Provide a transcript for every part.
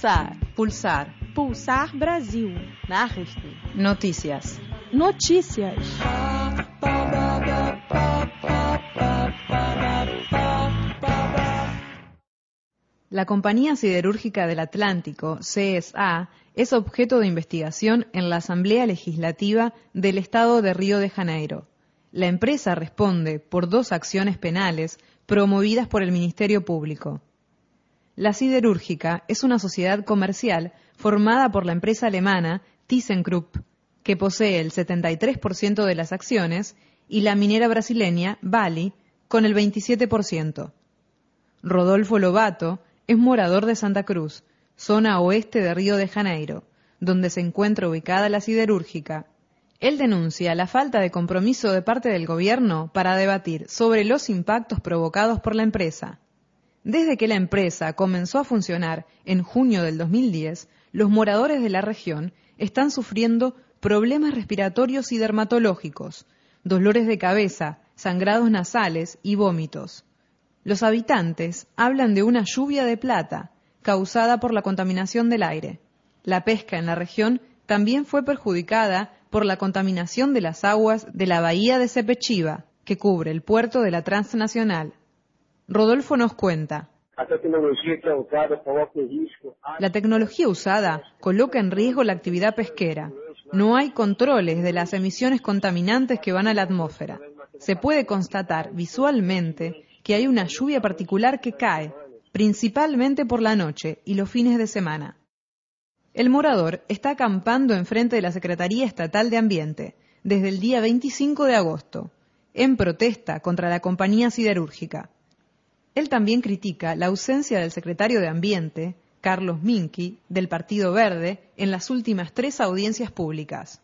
Pulsar. Pulsar. Pulsar Brasil. Nachrichten. Noticias. Notícias. La Compañía Siderúrgica del Atlántico, CSA, es objeto de investigación en la Asamblea Legislativa del Estado de Río de Janeiro. La empresa responde por dos acciones penales promovidas por el Ministerio Público. La siderúrgica es una sociedad comercial formada por la empresa alemana ThyssenKrupp, que posee el 73% de las acciones, y la minera brasileña Vale, con el 27%. Rodolfo Lobato es morador de Santa Cruz, zona oeste de Río de Janeiro, donde se encuentra ubicada la siderúrgica. Él denuncia la falta de compromiso de parte del gobierno para debatir sobre los impactos provocados por la empresa. Desde que la empresa comenzó a funcionar en junio del 2010, los moradores de la región están sufriendo problemas respiratorios y dermatológicos, dolores de cabeza, sangrados nasales y vómitos. Los habitantes hablan de una lluvia de plata causada por la contaminación del aire. La pesca en la región también fue perjudicada por la contaminación de las aguas de la bahía de Sepechiva, que cubre el puerto de la transnacional. Rodolfo nos cuenta. La tecnología usada coloca en riesgo la actividad pesquera. No hay controles de las emisiones contaminantes que van a la atmósfera. Se puede constatar visualmente que hay una lluvia particular que cae, principalmente por la noche y los fines de semana. El morador está acampando enfrente de la Secretaría Estatal de Ambiente desde el día 25 de agosto, en protesta contra la compañía siderúrgica. Él también critica la ausencia del secretario de Ambiente, Carlos Minki, del Partido Verde, en las últimas tres audiencias públicas.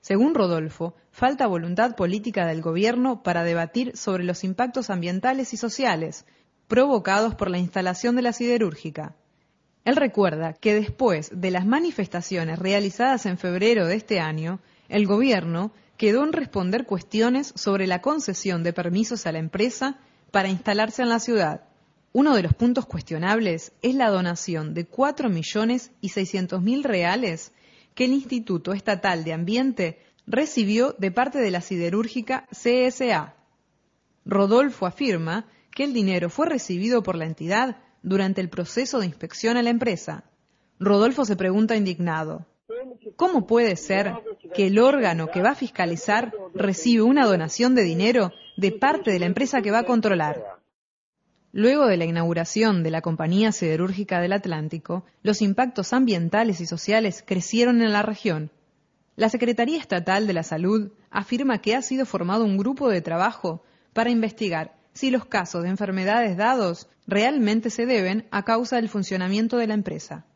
Según Rodolfo, falta voluntad política del gobierno para debatir sobre los impactos ambientales y sociales provocados por la instalación de la siderúrgica. Él recuerda que después de las manifestaciones realizadas en febrero de este año, el gobierno quedó en responder cuestiones sobre la concesión de permisos a la empresa para instalarse en la ciudad. Uno de los puntos cuestionables es la donación de 4 millones y 600 mil reales que el Instituto Estatal de Ambiente recibió de parte de la siderúrgica CSA. Rodolfo afirma que el dinero fue recibido por la entidad durante el proceso de inspección a la empresa. Rodolfo se pregunta indignado, ¿cómo puede ser que el órgano que va a fiscalizar recibe una donación de dinero de parte de la empresa que va a controlar. Luego de la inauguración de la Compañía Siderúrgica del Atlántico, los impactos ambientales y sociales crecieron en la región. La Secretaría Estatal de la Salud afirma que ha sido formado un grupo de trabajo para investigar si los casos de enfermedades dados realmente se deben a causa del funcionamiento de la empresa.